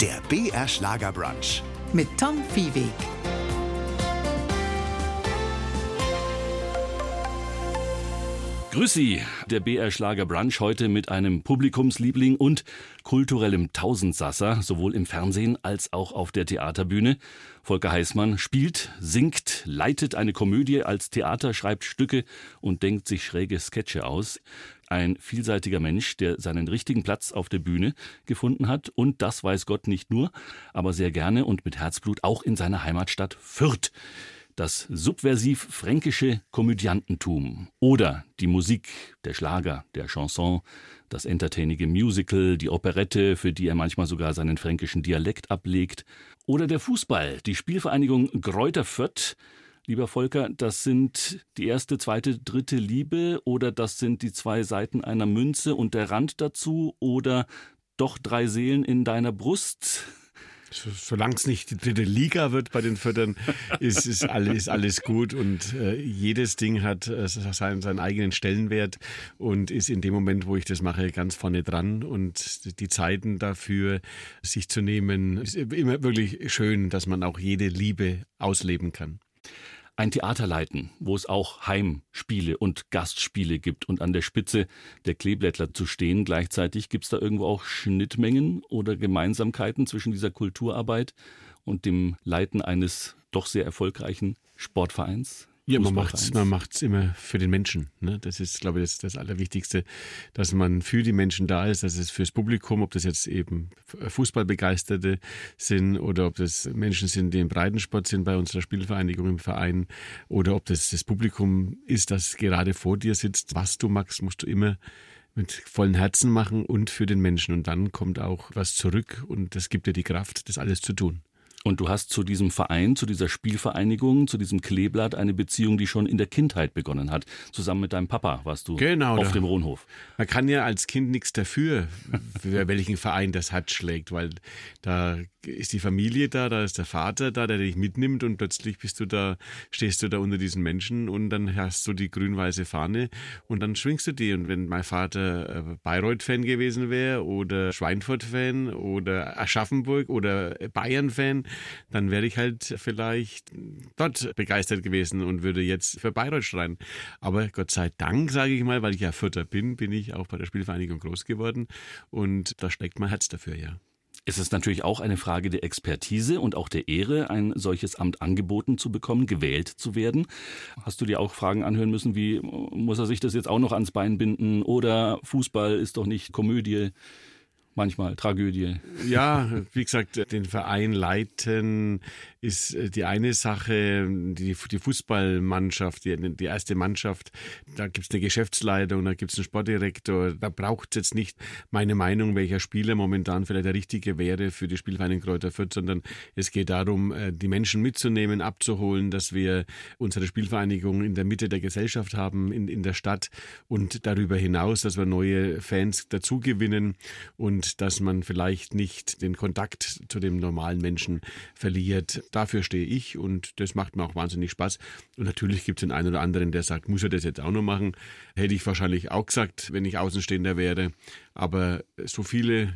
Der BR Schlager mit Tom Viehweg. Grüß Sie, der BR Schlager Brunch heute mit einem Publikumsliebling und kulturellem Tausendsasser, sowohl im Fernsehen als auch auf der Theaterbühne. Volker Heißmann spielt, singt, leitet eine Komödie als Theater, schreibt Stücke und denkt sich schräge Sketche aus. Ein vielseitiger Mensch, der seinen richtigen Platz auf der Bühne gefunden hat und das weiß Gott nicht nur, aber sehr gerne und mit Herzblut auch in seiner Heimatstadt Fürth das subversiv fränkische Komödiantentum oder die Musik, der Schlager, der Chanson, das entertainige Musical, die Operette, für die er manchmal sogar seinen fränkischen Dialekt ablegt, oder der Fußball, die Spielvereinigung Gräuter Fürth, Lieber Volker, das sind die erste, zweite, dritte Liebe oder das sind die zwei Seiten einer Münze und der Rand dazu oder doch drei Seelen in deiner Brust? Solange es nicht die dritte Liga wird bei den Füttern, ist, ist, alles, ist alles gut und äh, jedes Ding hat äh, seinen, seinen eigenen Stellenwert und ist in dem Moment, wo ich das mache, ganz vorne dran und die Zeiten dafür sich zu nehmen, ist immer wirklich schön, dass man auch jede Liebe ausleben kann ein Theater leiten, wo es auch Heimspiele und Gastspiele gibt und an der Spitze der Kleeblättler zu stehen. Gleichzeitig gibt es da irgendwo auch Schnittmengen oder Gemeinsamkeiten zwischen dieser Kulturarbeit und dem Leiten eines doch sehr erfolgreichen Sportvereins? Ja, man macht's, man macht's immer für den Menschen. Ne? Das ist, glaube ich, das, das Allerwichtigste, dass man für die Menschen da ist, dass es fürs Publikum, ob das jetzt eben Fußballbegeisterte sind oder ob das Menschen sind, die im Breitensport sind bei unserer Spielvereinigung im Verein oder ob das das Publikum ist, das gerade vor dir sitzt. Was du magst, musst du immer mit vollen Herzen machen und für den Menschen. Und dann kommt auch was zurück und das gibt dir die Kraft, das alles zu tun. Und du hast zu diesem Verein, zu dieser Spielvereinigung, zu diesem Kleeblatt eine Beziehung, die schon in der Kindheit begonnen hat. Zusammen mit deinem Papa warst du genau, auf da, dem Rohnhof. Man kann ja als Kind nichts dafür, für welchen Verein das Herz schlägt, weil da ist die Familie da, da ist der Vater da, der dich mitnimmt und plötzlich bist du da, stehst du da unter diesen Menschen und dann hast du die grün-weiße Fahne und dann schwingst du die. Und wenn mein Vater äh, Bayreuth-Fan gewesen wäre oder Schweinfurt-Fan oder Aschaffenburg oder Bayern-Fan, dann wäre ich halt vielleicht dort begeistert gewesen und würde jetzt für Bayreuth schreien. Aber Gott sei Dank, sage ich mal, weil ich ja Vierter bin, bin ich auch bei der Spielvereinigung groß geworden und da steckt mein Herz dafür, ja. Es ist natürlich auch eine Frage der Expertise und auch der Ehre, ein solches Amt angeboten zu bekommen, gewählt zu werden. Hast du dir auch Fragen anhören müssen, wie muss er sich das jetzt auch noch ans Bein binden oder Fußball ist doch nicht Komödie? Manchmal Tragödie. Ja, wie gesagt, den Verein leiten ist äh, die eine Sache. Die, die Fußballmannschaft, die, die erste Mannschaft, da gibt es eine Geschäftsleitung, da gibt es einen Sportdirektor. Da braucht es jetzt nicht meine Meinung, welcher Spieler momentan vielleicht der richtige wäre für die Spielvereinigung Kräuter Fürth, sondern es geht darum, äh, die Menschen mitzunehmen, abzuholen, dass wir unsere Spielvereinigung in der Mitte der Gesellschaft haben, in, in der Stadt und darüber hinaus, dass wir neue Fans dazugewinnen und und dass man vielleicht nicht den Kontakt zu dem normalen Menschen verliert. Dafür stehe ich und das macht mir auch wahnsinnig Spaß. Und natürlich gibt es den einen oder anderen, der sagt, muss er das jetzt auch noch machen? Hätte ich wahrscheinlich auch gesagt, wenn ich Außenstehender wäre. Aber so viele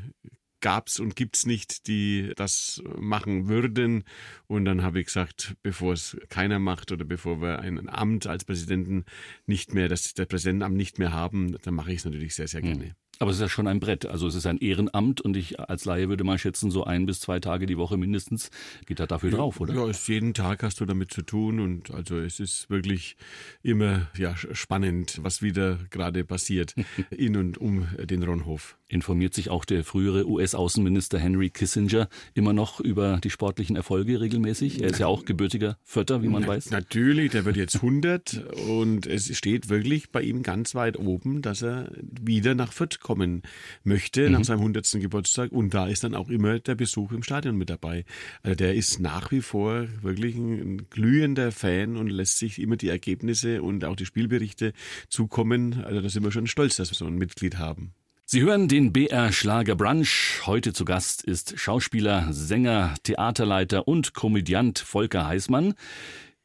gab es und gibt es nicht, die das machen würden. Und dann habe ich gesagt, bevor es keiner macht oder bevor wir ein Amt als Präsidenten nicht mehr, das der Präsidentenamt nicht mehr haben, dann mache ich es natürlich sehr, sehr hm. gerne. Mhm. Aber es ist ja schon ein Brett. Also es ist ein Ehrenamt und ich als Laie würde mal schätzen, so ein bis zwei Tage die Woche mindestens geht da dafür ja, drauf, oder? Ja, ist jeden Tag hast du damit zu tun und also es ist wirklich immer ja, spannend, was wieder gerade passiert in und um den Ronhof. Informiert sich auch der frühere US-Außenminister Henry Kissinger immer noch über die sportlichen Erfolge regelmäßig? Er ist ja auch gebürtiger Vierter, wie man Na, weiß. Natürlich, der wird jetzt 100 und es steht wirklich bei ihm ganz weit oben, dass er wieder nach Fürth kommen möchte, mhm. nach seinem 100. Geburtstag. Und da ist dann auch immer der Besuch im Stadion mit dabei. Also der ist nach wie vor wirklich ein glühender Fan und lässt sich immer die Ergebnisse und auch die Spielberichte zukommen. Also da sind wir schon stolz, dass wir so ein Mitglied haben. Sie hören den BR Schlager Brunch. Heute zu Gast ist Schauspieler, Sänger, Theaterleiter und Komödiant Volker Heißmann.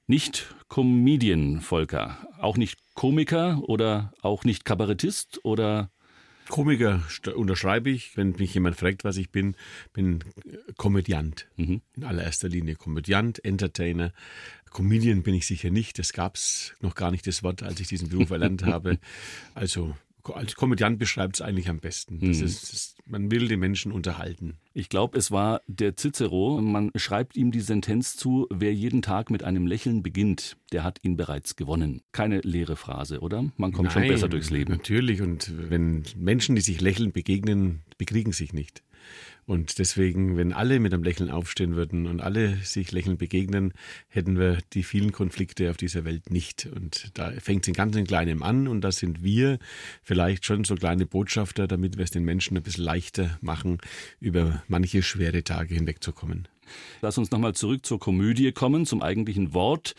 Nicht Comedian Volker, auch nicht Komiker oder auch nicht Kabarettist oder Komiker unterschreibe ich, wenn mich jemand fragt, was ich bin, bin Komödiant. Mhm. In allererster Linie Komödiant, Entertainer. Comedian bin ich sicher nicht. Das gab es noch gar nicht, das Wort, als ich diesen Beruf erlernt habe. Also als Komödiant beschreibt es eigentlich am besten. Das mhm. ist, das, man will die Menschen unterhalten. Ich glaube, es war der Cicero. Man schreibt ihm die Sentenz zu, wer jeden Tag mit einem Lächeln beginnt, der hat ihn bereits gewonnen. Keine leere Phrase, oder? Man kommt Nein, schon besser durchs Leben. Natürlich. Und wenn Menschen, die sich lächeln, begegnen, bekriegen sich nicht. Und deswegen, wenn alle mit einem Lächeln aufstehen würden und alle sich lächeln begegnen, hätten wir die vielen Konflikte auf dieser Welt nicht. Und da fängt es in ganz Kleinem an und da sind wir vielleicht schon so kleine Botschafter, damit wir es den Menschen ein bisschen leichter machen, über manche schwere Tage hinwegzukommen. Lass uns nochmal zurück zur Komödie kommen, zum eigentlichen Wort.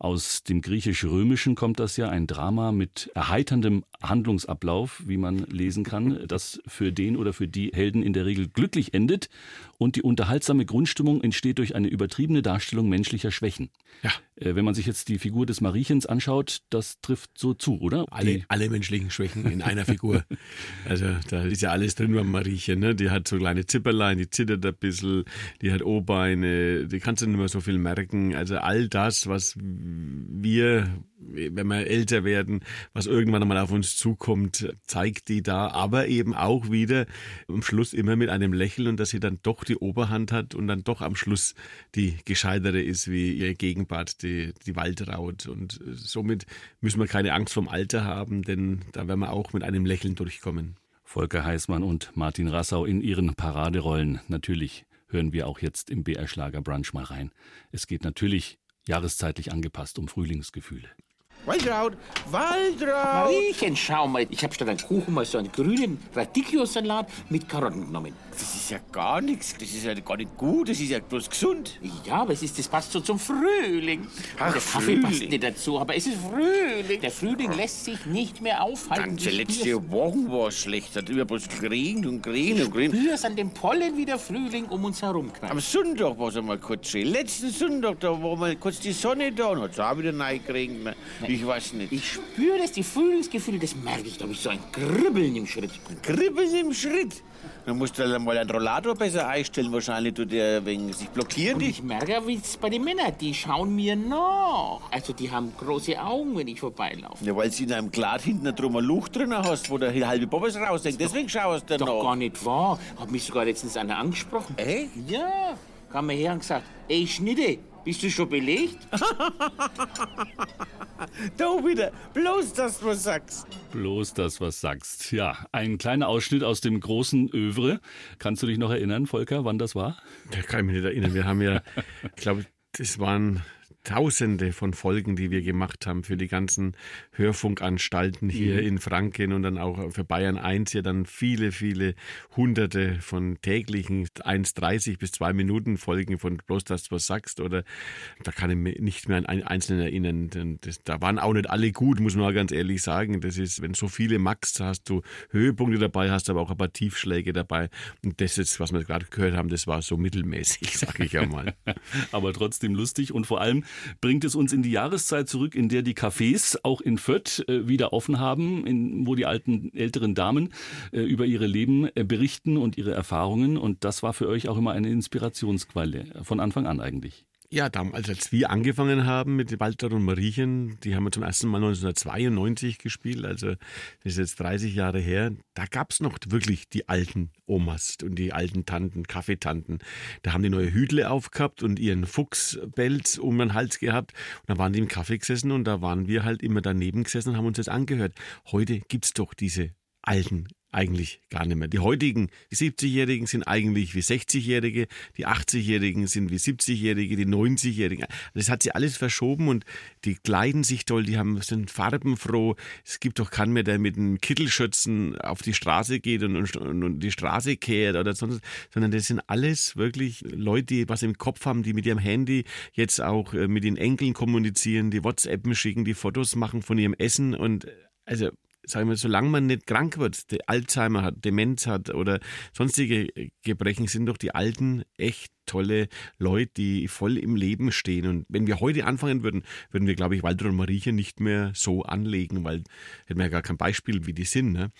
Aus dem griechisch-römischen kommt das ja, ein Drama mit erheiterndem Handlungsablauf, wie man lesen kann, das für den oder für die Helden in der Regel glücklich endet und die unterhaltsame Grundstimmung entsteht durch eine übertriebene Darstellung menschlicher Schwächen. Ja. Äh, wenn man sich jetzt die Figur des Mariechens anschaut, das trifft so zu, oder? Alle, alle menschlichen Schwächen in einer Figur. also da ist ja alles drin beim Mariechen. Ne? Die hat so kleine Zipperlein, die zittert ein bisschen, die hat O-Beine, die kannst du nicht mehr so viel merken. Also all das, was wir, wenn wir älter werden, was irgendwann einmal auf uns zukommt, zeigt die da, aber eben auch wieder am Schluss immer mit einem Lächeln und dass sie dann doch die Oberhand hat und dann doch am Schluss die gescheitere ist wie ihr Gegenpart, die, die Waldraut. Und somit müssen wir keine Angst vom Alter haben, denn da werden wir auch mit einem Lächeln durchkommen. Volker Heißmann und Martin Rassau in ihren Paraderollen. Natürlich hören wir auch jetzt im BR Schlager Brunch mal rein. Es geht natürlich jahreszeitlich angepasst um Frühlingsgefühle. Waldraut, Waldraut! Mariechen, schau mal, ich habe statt einem Kuchen mal so einen grünen Radicchio-Salat mit Karotten genommen. Das ist ja gar nichts. Das ist ja gar nicht gut. Das ist ja bloß gesund. Ja, aber es ist, das passt so zum Frühling. Ach, der Kaffee Frühling. passt nicht dazu, aber es ist Frühling. Der Frühling lässt sich nicht mehr aufhalten. Ganze letzte Woche war es schlecht. Hat immer bloß geregnet und geregnet und geregnet. Spür's an dem Pollen, wie der Frühling um uns herum knallt. Am Sonntag war es einmal kurz schön. Letzten Sonntag, da war mal kurz die Sonne da und hat es auch wieder neu geregnet. Ich weiß nicht. Ich spüre das, die Frühlingsgefühle, das merke ich. Da habe ich so ein Kribbeln im Schritt. Ein Kribbeln im Schritt? Dann musst du halt mal einen Rollator besser einstellen. Wahrscheinlich tut der wegen sich blockieren. Und ich merke, wie es bei den Männern, die schauen mir nach. Also die haben große Augen, wenn ich vorbeilaufe. Ja, weil sie in einem Glad hinten drum ein Luch drin hast, wo der halbe Bobbes rausdenkt. Deswegen schaust du doch nach. gar nicht wahr. Hat mich sogar letztens einer angesprochen. Echt? Ja. Kam mir her und gesagt, ey Schnitte, bist du schon belegt? da wieder. Bloß das, was sagst. Bloß das, was sagst. Ja, ein kleiner Ausschnitt aus dem großen Övre. Kannst du dich noch erinnern, Volker, wann das war? Da kann ich mich nicht erinnern. Wir haben ja, ich glaube, das waren Tausende von Folgen, die wir gemacht haben für die ganzen Hörfunkanstalten hier mhm. in Franken und dann auch für Bayern 1 ja dann viele, viele Hunderte von täglichen 1,30 bis 2 Minuten Folgen von bloß das, was sagst oder da kann ich mich nicht mehr an einen einzelnen erinnern. Das, da waren auch nicht alle gut, muss man mal ganz ehrlich sagen. Das ist, wenn so viele Max hast du Höhepunkte dabei, hast aber auch ein paar Tiefschläge dabei und das ist, was wir gerade gehört haben, das war so mittelmäßig, sag ich ja mal. aber trotzdem lustig und vor allem bringt es uns in die Jahreszeit zurück, in der die Cafés auch in Fürth äh, wieder offen haben, in, wo die alten, älteren Damen äh, über ihre Leben äh, berichten und ihre Erfahrungen. Und das war für euch auch immer eine Inspirationsquelle, von Anfang an eigentlich. Ja, damals, als wir angefangen haben mit Walter und Mariechen, die haben wir zum ersten Mal 1992 gespielt, also das ist jetzt 30 Jahre her, da gab es noch wirklich die alten Omas und die alten Tanten, Kaffeetanten. Da haben die neue Hüdle aufgehabt und ihren Fuchsbelz um den Hals gehabt und da waren die im Kaffee gesessen und da waren wir halt immer daneben gesessen und haben uns das angehört. Heute gibt's doch diese alten eigentlich gar nicht mehr. Die heutigen, die 70-Jährigen sind eigentlich wie 60-Jährige, die 80-Jährigen sind wie 70-Jährige, die 90-Jährigen. Das hat sich alles verschoben und die kleiden sich toll, die haben, sind farbenfroh. Es gibt doch keinen mehr, der mit einem Kittelschürzen auf die Straße geht und, und, und die Straße kehrt oder sonst, sondern das sind alles wirklich Leute, die was im Kopf haben, die mit ihrem Handy jetzt auch äh, mit den Enkeln kommunizieren, die WhatsAppen schicken, die Fotos machen von ihrem Essen und also sagen wir, solange man nicht krank wird, Alzheimer hat, Demenz hat oder sonstige Gebrechen, sind doch die Alten echt tolle Leute, die voll im Leben stehen. Und wenn wir heute anfangen würden, würden wir, glaube ich, Walter und Mariechen nicht mehr so anlegen, weil hätten wir ja gar kein Beispiel, wie die sind. Ne?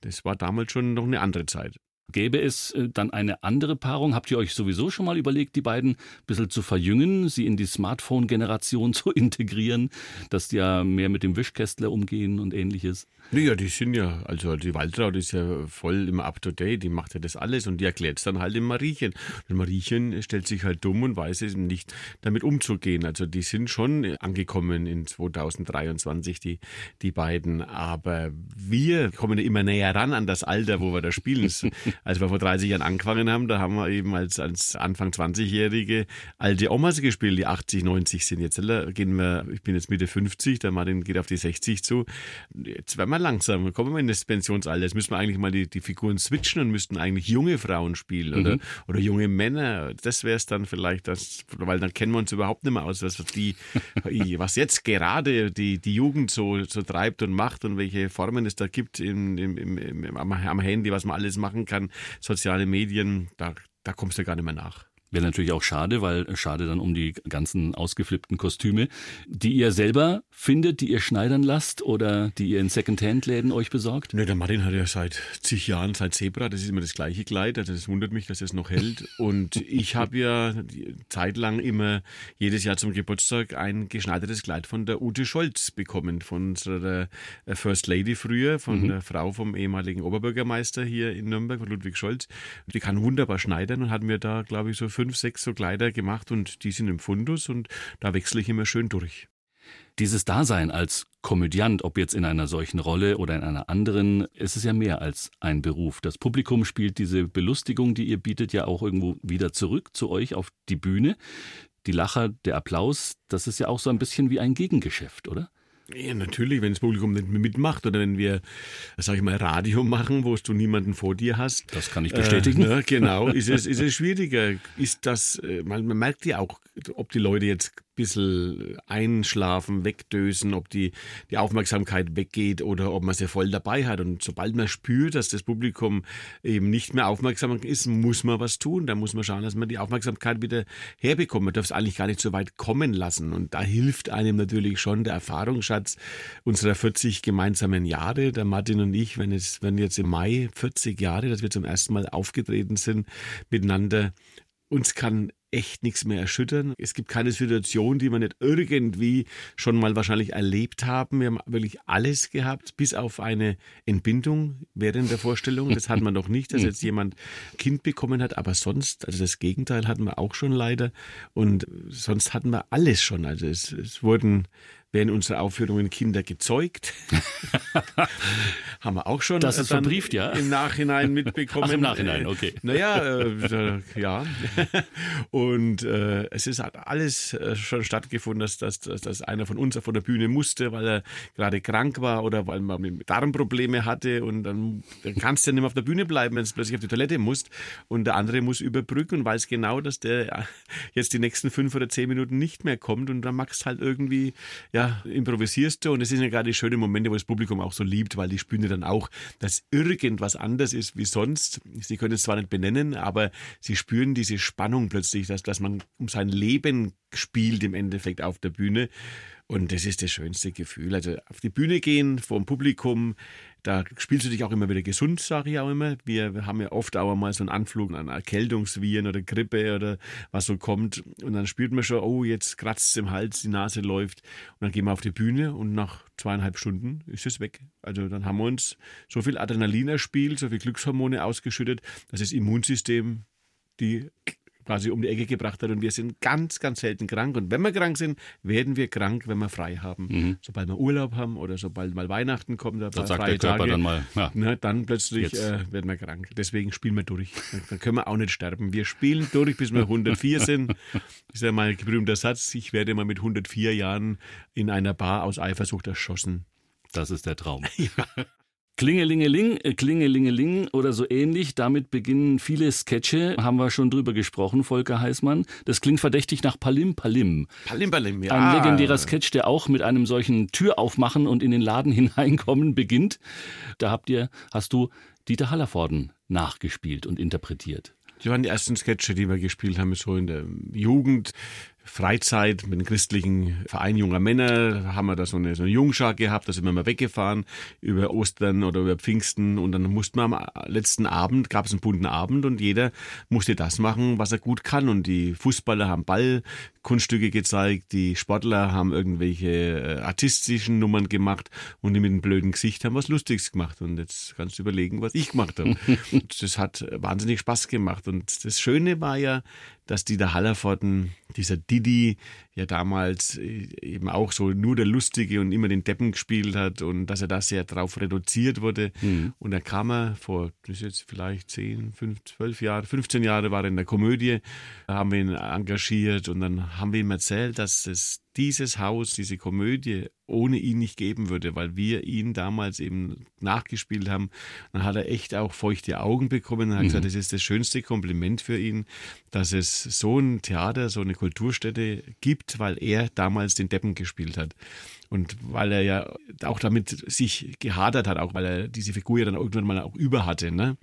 Das war damals schon noch eine andere Zeit. Gäbe es äh, dann eine andere Paarung? Habt ihr euch sowieso schon mal überlegt, die beiden ein bisschen zu verjüngen, sie in die Smartphone-Generation zu integrieren, dass die ja mehr mit dem Wischkästler umgehen und ähnliches? Naja, die sind ja, also die Waltraud ist ja voll immer up to date, die macht ja das alles und die erklärt es dann halt dem Mariechen. Und Mariechen stellt sich halt dumm und weiß es nicht, damit umzugehen. Also die sind schon angekommen in 2023, die, die beiden. Aber wir kommen ja immer näher ran an das Alter, wo wir da spielen. Als wir vor 30 Jahren angefangen haben, da haben wir eben als, als Anfang 20-Jährige alte Omas gespielt, die 80, 90 sind. Jetzt gehen wir, ich bin jetzt Mitte 50, der Martin geht auf die 60 zu. Jetzt werden wir langsam, kommen wir in das Pensionsalter. Jetzt müssen wir eigentlich mal die, die Figuren switchen und müssten eigentlich junge Frauen spielen oder, mhm. oder junge Männer. Das wäre es dann vielleicht, das, weil dann kennen wir uns überhaupt nicht mehr aus, was, die, was jetzt gerade die, die Jugend so, so treibt und macht und welche Formen es da gibt im, im, im, am, am Handy, was man alles machen kann, soziale Medien, da, da kommst du gar nicht mehr nach. Wäre natürlich auch schade, weil schade dann um die ganzen ausgeflippten Kostüme, die ihr selber findet, die ihr schneidern lasst oder die ihr in Secondhand-Läden euch besorgt? Ne, der Martin hat ja seit zig Jahren sein Zebra, das ist immer das gleiche Kleid, also das wundert mich, dass er es noch hält. Und ich habe ja zeitlang immer jedes Jahr zum Geburtstag ein geschneidertes Kleid von der Ute Scholz bekommen, von unserer äh, First Lady früher, von mhm. der Frau vom ehemaligen Oberbürgermeister hier in Nürnberg, von Ludwig Scholz. Die kann wunderbar schneidern und hat mir da, glaube ich, so fünf, sechs so Kleider gemacht und die sind im Fundus und da wechsle ich immer schön durch. Dieses Dasein als Komödiant, ob jetzt in einer solchen Rolle oder in einer anderen, ist es ja mehr als ein Beruf. Das Publikum spielt diese Belustigung, die ihr bietet, ja auch irgendwo wieder zurück zu euch auf die Bühne. Die Lacher, der Applaus, das ist ja auch so ein bisschen wie ein Gegengeschäft, oder? Ja, natürlich, wenn das Publikum nicht mitmacht oder wenn wir, sag ich mal, Radio machen, wo du niemanden vor dir hast. Das kann ich bestätigen. Äh, ne, genau, ist es, ist es schwieriger. Ist das, äh, man, man merkt ja auch, ob die Leute jetzt bisschen einschlafen, wegdösen, ob die, die Aufmerksamkeit weggeht oder ob man sie voll dabei hat. Und sobald man spürt, dass das Publikum eben nicht mehr aufmerksam ist, muss man was tun. Da muss man schauen, dass man die Aufmerksamkeit wieder herbekommt. Man darf es eigentlich gar nicht so weit kommen lassen. Und da hilft einem natürlich schon der Erfahrungsschatz unserer 40 gemeinsamen Jahre. Der Martin und ich, wenn es, wenn jetzt im Mai 40 Jahre, dass wir zum ersten Mal aufgetreten sind miteinander, uns kann echt nichts mehr erschüttern. Es gibt keine Situation, die wir nicht irgendwie schon mal wahrscheinlich erlebt haben. Wir haben wirklich alles gehabt, bis auf eine Entbindung während der Vorstellung. Das hat man noch nicht, dass jetzt jemand Kind bekommen hat, aber sonst, also das Gegenteil hatten wir auch schon leider. Und sonst hatten wir alles schon. Also es, es wurden werden unsere Aufführungen Kinder gezeugt. Haben wir auch schon das ist verbrieft, ja? im Nachhinein mitbekommen. Ach, im Nachhinein, okay. Naja, äh, ja. Und äh, es ist halt alles äh, schon stattgefunden, dass, dass, dass einer von uns von der Bühne musste, weil er gerade krank war oder weil man Darmprobleme hatte und dann, dann kannst du ja nicht mehr auf der Bühne bleiben, wenn du plötzlich auf die Toilette musst und der andere muss überbrücken und weiß genau, dass der jetzt die nächsten fünf oder zehn Minuten nicht mehr kommt und dann machst du halt irgendwie ja, improvisierst du und es sind ja gerade die schönen Momente, wo das Publikum auch so liebt, weil die spüren ja dann auch, dass irgendwas anders ist wie sonst. Sie können es zwar nicht benennen, aber sie spüren diese Spannung plötzlich, dass, dass man um sein Leben spielt im Endeffekt auf der Bühne. Und das ist das schönste Gefühl. Also auf die Bühne gehen, vor dem Publikum, da spielst du dich auch immer wieder gesund, sage ich auch immer. Wir haben ja oft auch mal so einen Anflug an Erkältungsviren oder Grippe oder was so kommt. Und dann spürt man schon, oh, jetzt kratzt es im Hals, die Nase läuft. Und dann gehen wir auf die Bühne und nach zweieinhalb Stunden ist es weg. Also dann haben wir uns so viel Adrenalin erspielt, so viel Glückshormone ausgeschüttet, dass das Immunsystem die quasi um die Ecke gebracht hat. Und wir sind ganz, ganz selten krank. Und wenn wir krank sind, werden wir krank, wenn wir frei haben. Mhm. Sobald wir Urlaub haben oder sobald mal Weihnachten kommt, oder dann sagt der Körper Tage, dann mal, ja. ne, dann plötzlich äh, werden wir krank. Deswegen spielen wir durch. Dann können wir auch nicht sterben. Wir spielen durch, bis wir 104 sind. Das ist ja mein berühmter Satz. Ich werde mal mit 104 Jahren in einer Bar aus Eifersucht erschossen. Das ist der Traum. ja. Klingelingeling, äh, Klingelingeling oder so ähnlich. Damit beginnen viele Sketche. Haben wir schon drüber gesprochen, Volker Heißmann. Das klingt verdächtig nach Palim Palim. Palim Palim, ja. Ein legendärer Sketch, der auch mit einem solchen Tür aufmachen und in den Laden hineinkommen beginnt. Da habt ihr, hast du Dieter Hallervorden nachgespielt und interpretiert. Die waren die ersten Sketche, die wir gespielt haben, so in der Jugend. Freizeit mit dem christlichen Verein junger Männer haben wir da so eine, so eine Jungschar gehabt, da sind wir mal weggefahren über Ostern oder über Pfingsten und dann mussten wir am letzten Abend, gab es einen bunten Abend und jeder musste das machen, was er gut kann und die Fußballer haben Ballkunststücke gezeigt, die Sportler haben irgendwelche äh, artistischen Nummern gemacht und die mit einem blöden Gesicht haben was Lustiges gemacht und jetzt kannst du überlegen, was ich gemacht habe. das hat wahnsinnig Spaß gemacht und das Schöne war ja, dass Dieter Hallervorden, dieser Didi, ja damals äh, eben auch so nur der Lustige und immer den Deppen gespielt hat und dass er da sehr drauf reduziert wurde. Mhm. Und da kam er vor, das ist jetzt vielleicht 10, 5, 12 Jahre, 15 Jahre war er in der Komödie, da haben wir ihn engagiert und dann haben wir ihm erzählt, dass es dieses Haus, diese Komödie ohne ihn nicht geben würde, weil wir ihn damals eben nachgespielt haben. Dann hat er echt auch feuchte Augen bekommen und hat mhm. gesagt, das ist das schönste Kompliment für ihn, dass es so ein Theater, so eine Kulturstätte gibt, weil er damals den Deppen gespielt hat. Und weil er ja auch damit sich gehadert hat, auch weil er diese Figur ja dann irgendwann mal auch über hatte. Ne?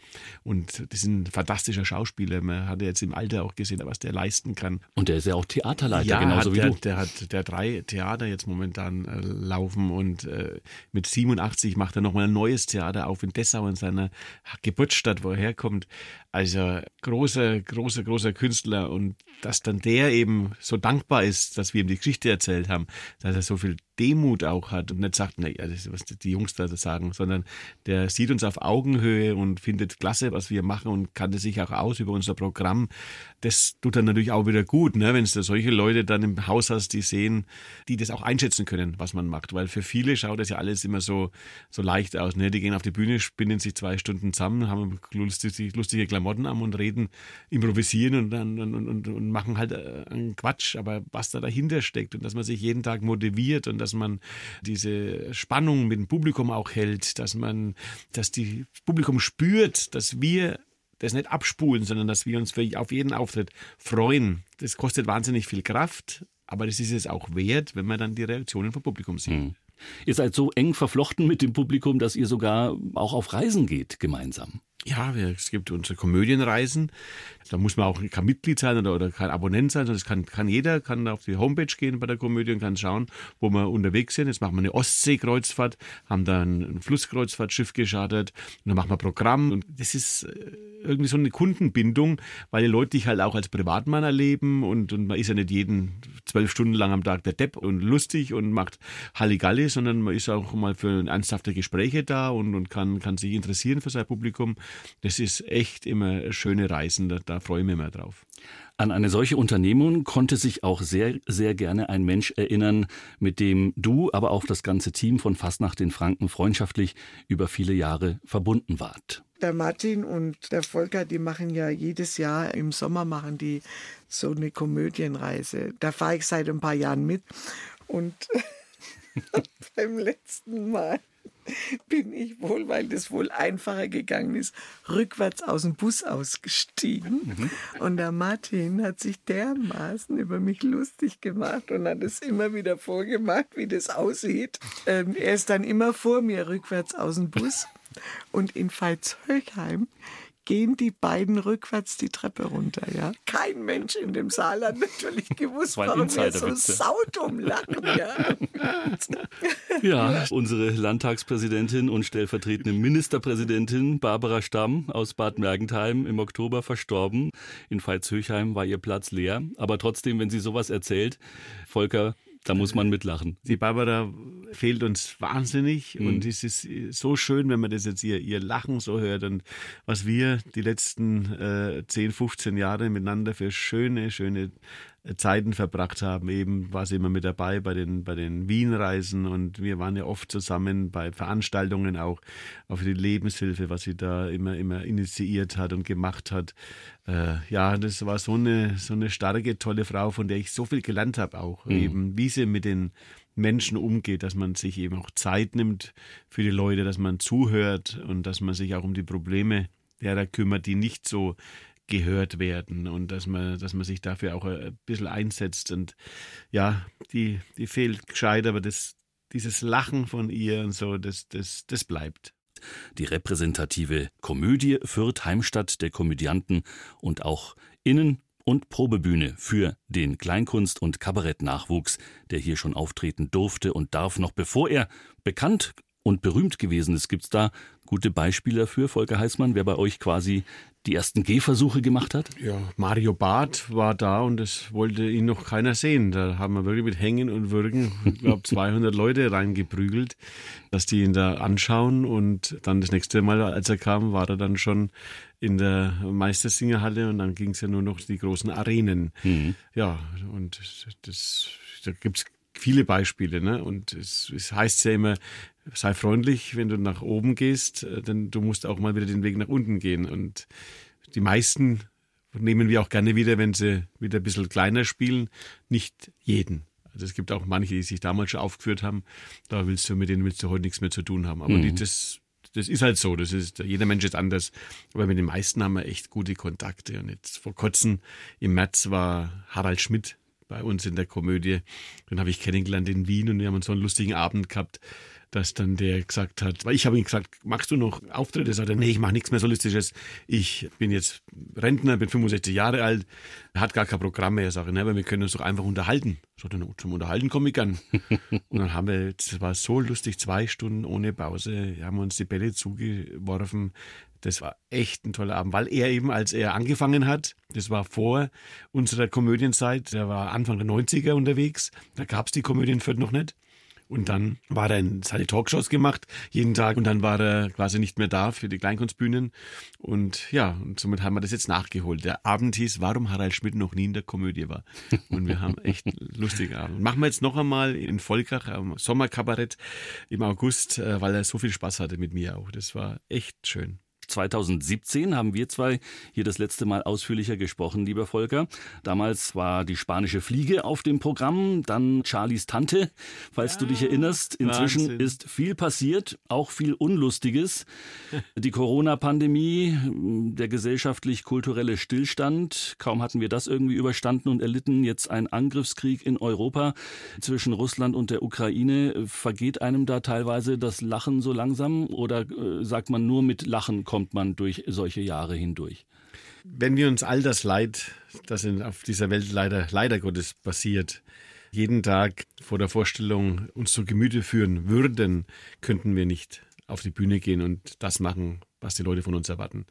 Und das ist ein fantastischer Schauspieler. Man hat ja jetzt im Alter auch gesehen, was der leisten kann. Und der ist ja auch Theaterleiter, ja, genauso hat, wie der, du. Der hat der drei Theater jetzt momentan äh, laufen und äh, mit 87 macht er nochmal ein neues Theater auf in Dessau in seiner Geburtsstadt, wo er herkommt. Also großer, großer, großer Künstler und dass dann der eben so dankbar ist, dass wir ihm die Geschichte erzählt haben, dass er so viel Demut auch hat und nicht sagt, naja, das ist, was die Jungs da sagen, sondern der sieht uns auf Augenhöhe und findet klasse, was wir machen und kannte sich auch aus über unser Programm. Das tut dann natürlich auch wieder gut, ne? wenn du solche Leute dann im Haus hast, die sehen, die das auch einschätzen können, was man macht. Weil für viele schaut das ja alles immer so, so leicht aus. Ne? Die gehen auf die Bühne, spinnen sich zwei Stunden zusammen, haben lustige, lustige Klamotten an und reden, improvisieren und, dann, und, und, und machen halt äh, einen Quatsch. Aber was da dahinter steckt und dass man sich jeden Tag motiviert und dass man diese Spannung mit dem Publikum auch hält, dass man, dass die Publikum spürt, dass wir das nicht abspulen, sondern dass wir uns auf jeden Auftritt freuen. Das kostet wahnsinnig viel Kraft, aber das ist es auch wert, wenn man dann die Reaktionen vom Publikum sieht. Mhm. Ihr seid so eng verflochten mit dem Publikum, dass ihr sogar auch auf Reisen geht gemeinsam. Ja, es gibt unsere Komödienreisen. Da muss man auch kein Mitglied sein oder, oder kein Abonnent sein, sondern es kann, kann jeder, kann auf die Homepage gehen bei der Komödie und kann schauen, wo wir unterwegs sind. Jetzt machen wir eine Ostseekreuzfahrt, haben da ein Flusskreuzfahrtschiff geschartet und dann machen wir Programm. Und das ist äh, irgendwie so eine Kundenbindung, weil die Leute dich halt auch als Privatmann erleben und, und man ist ja nicht jeden zwölf Stunden lang am Tag der Depp und lustig und macht Halligalli, sondern man ist auch mal für ernsthafte Gespräche da und, und kann, kann sich interessieren für sein Publikum. Das ist echt immer schöne Reisen, da, da freue ich mich immer drauf. An eine solche Unternehmung konnte sich auch sehr, sehr gerne ein Mensch erinnern, mit dem du, aber auch das ganze Team von Fastnacht in Franken freundschaftlich über viele Jahre verbunden wart. Der Martin und der Volker, die machen ja jedes Jahr im Sommer machen die so eine Komödienreise. Da fahre ich seit ein paar Jahren mit und beim letzten Mal bin ich wohl, weil das wohl einfacher gegangen ist, rückwärts aus dem Bus ausgestiegen. Mhm. Und der Martin hat sich dermaßen über mich lustig gemacht und hat es immer wieder vorgemacht, wie das aussieht. Ähm, er ist dann immer vor mir rückwärts aus dem Bus. Und in Veitshöchheim gehen die beiden rückwärts die Treppe runter. Ja? Kein Mensch in dem Saal hat natürlich gewusst, warum wir so saudumm lachen. Ja? ja, unsere Landtagspräsidentin und stellvertretende Ministerpräsidentin Barbara Stamm aus Bad Mergentheim im Oktober verstorben. In Veitshöchheim war ihr Platz leer. Aber trotzdem, wenn sie sowas erzählt, Volker, da muss man mitlachen. Die Barbara fehlt uns wahnsinnig mhm. und es ist so schön, wenn man das jetzt ihr, ihr Lachen so hört und was wir die letzten äh, 10, 15 Jahre miteinander für schöne, schöne Zeiten verbracht haben. Eben war sie immer mit dabei bei den, bei den Wien-Reisen und wir waren ja oft zusammen bei Veranstaltungen auch auf die Lebenshilfe, was sie da immer, immer initiiert hat und gemacht hat. Äh, ja, das war so eine, so eine starke, tolle Frau, von der ich so viel gelernt habe auch. Mhm. Eben, wie sie mit den Menschen umgeht, dass man sich eben auch Zeit nimmt für die Leute, dass man zuhört und dass man sich auch um die Probleme derer kümmert, die nicht so gehört werden und dass man, dass man sich dafür auch ein bisschen einsetzt. Und ja, die, die fehlt gescheit, aber das, dieses Lachen von ihr und so, das, das, das bleibt. Die repräsentative Komödie Fürth Heimstatt der Komödianten und auch Innen- und Probebühne für den Kleinkunst- und Kabarettnachwuchs, der hier schon auftreten durfte und darf, noch bevor er bekannt und berühmt gewesen ist. Gibt es da gute Beispiele dafür, Volker Heißmann, wer bei euch quasi die ersten Gehversuche gemacht hat? Ja, Mario Barth war da und es wollte ihn noch keiner sehen. Da haben wir wirklich mit Hängen und Würgen, ich glaube, 200 Leute reingeprügelt, dass die ihn da anschauen. Und dann das nächste Mal, als er kam, war er dann schon in der Meistersingerhalle und dann ging es ja nur noch die großen Arenen. Mhm. Ja, und das, da gibt es viele Beispiele. Ne? Und es, es heißt ja immer, sei freundlich, wenn du nach oben gehst, äh, denn du musst auch mal wieder den Weg nach unten gehen. Und die meisten nehmen wir auch gerne wieder, wenn sie wieder ein bisschen kleiner spielen. Nicht jeden. Also es gibt auch manche, die sich damals schon aufgeführt haben. Da willst du mit denen willst du heute nichts mehr zu tun haben. Aber mhm. die, das, das ist halt so. Das ist, jeder Mensch ist anders. Aber mit den meisten haben wir echt gute Kontakte. Und jetzt vor kurzem im März war Harald Schmidt bei uns in der Komödie. Den habe ich kennengelernt in Wien und wir haben so einen lustigen Abend gehabt dass dann der gesagt hat, weil ich habe ihm gesagt, machst du noch Auftritte? Er sagte, nee, ich mache nichts mehr Solistisches. Ich bin jetzt Rentner, bin 65 Jahre alt, hat gar kein Programm mehr. Er sagte, ne, aber wir können uns doch einfach unterhalten. Ich sagte, no, zum Unterhalten komme ich gern. und dann haben wir, es war so lustig, zwei Stunden ohne Pause, haben uns die Bälle zugeworfen. Das war echt ein toller Abend, weil er eben, als er angefangen hat, das war vor unserer Komödienzeit, der war Anfang der 90er unterwegs, da gab es die Komödien noch nicht. Und dann war er in seine Talkshows gemacht, jeden Tag. Und dann war er quasi nicht mehr da für die Kleinkunstbühnen. Und ja, und somit haben wir das jetzt nachgeholt. Der Abend hieß, warum Harald Schmidt noch nie in der Komödie war. Und wir haben echt lustige Abend. Machen wir jetzt noch einmal in Volkach am Sommerkabarett im August, äh, weil er so viel Spaß hatte mit mir auch. Das war echt schön. 2017 haben wir zwei hier das letzte Mal ausführlicher gesprochen, lieber Volker. Damals war die spanische Fliege auf dem Programm, dann Charlies Tante, falls ja, du dich erinnerst. Inzwischen Wahnsinn. ist viel passiert, auch viel Unlustiges. Die Corona-Pandemie, der gesellschaftlich-kulturelle Stillstand, kaum hatten wir das irgendwie überstanden und erlitten jetzt ein Angriffskrieg in Europa zwischen Russland und der Ukraine. Vergeht einem da teilweise das Lachen so langsam oder äh, sagt man nur mit Lachen kommt man durch solche Jahre hindurch? Wenn wir uns all das Leid, das in, auf dieser Welt leider, leider Gottes passiert, jeden Tag vor der Vorstellung uns zu Gemüte führen würden, könnten wir nicht auf die Bühne gehen und das machen, was die Leute von uns erwarten.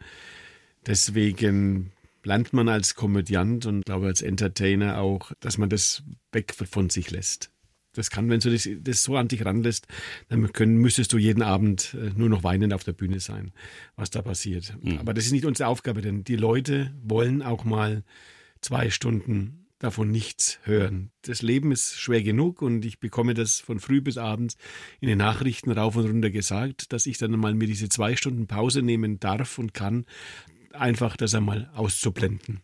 Deswegen lernt man als Komödiant und glaube als Entertainer auch, dass man das weg von sich lässt. Das kann, wenn du das, das, so an dich ranlässt, dann können, müsstest du jeden Abend äh, nur noch weinend auf der Bühne sein, was da passiert. Mhm. Aber das ist nicht unsere Aufgabe, denn die Leute wollen auch mal zwei Stunden davon nichts hören. Das Leben ist schwer genug und ich bekomme das von früh bis abends in den Nachrichten rauf und runter gesagt, dass ich dann mal mir diese zwei Stunden Pause nehmen darf und kann, einfach das einmal auszublenden.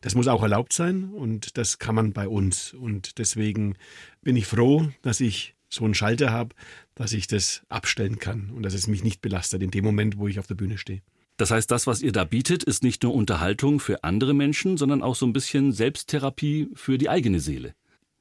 Das muss auch erlaubt sein und das kann man bei uns. Und deswegen bin ich froh, dass ich so einen Schalter habe, dass ich das abstellen kann und dass es mich nicht belastet in dem Moment, wo ich auf der Bühne stehe. Das heißt, das, was ihr da bietet, ist nicht nur Unterhaltung für andere Menschen, sondern auch so ein bisschen Selbsttherapie für die eigene Seele.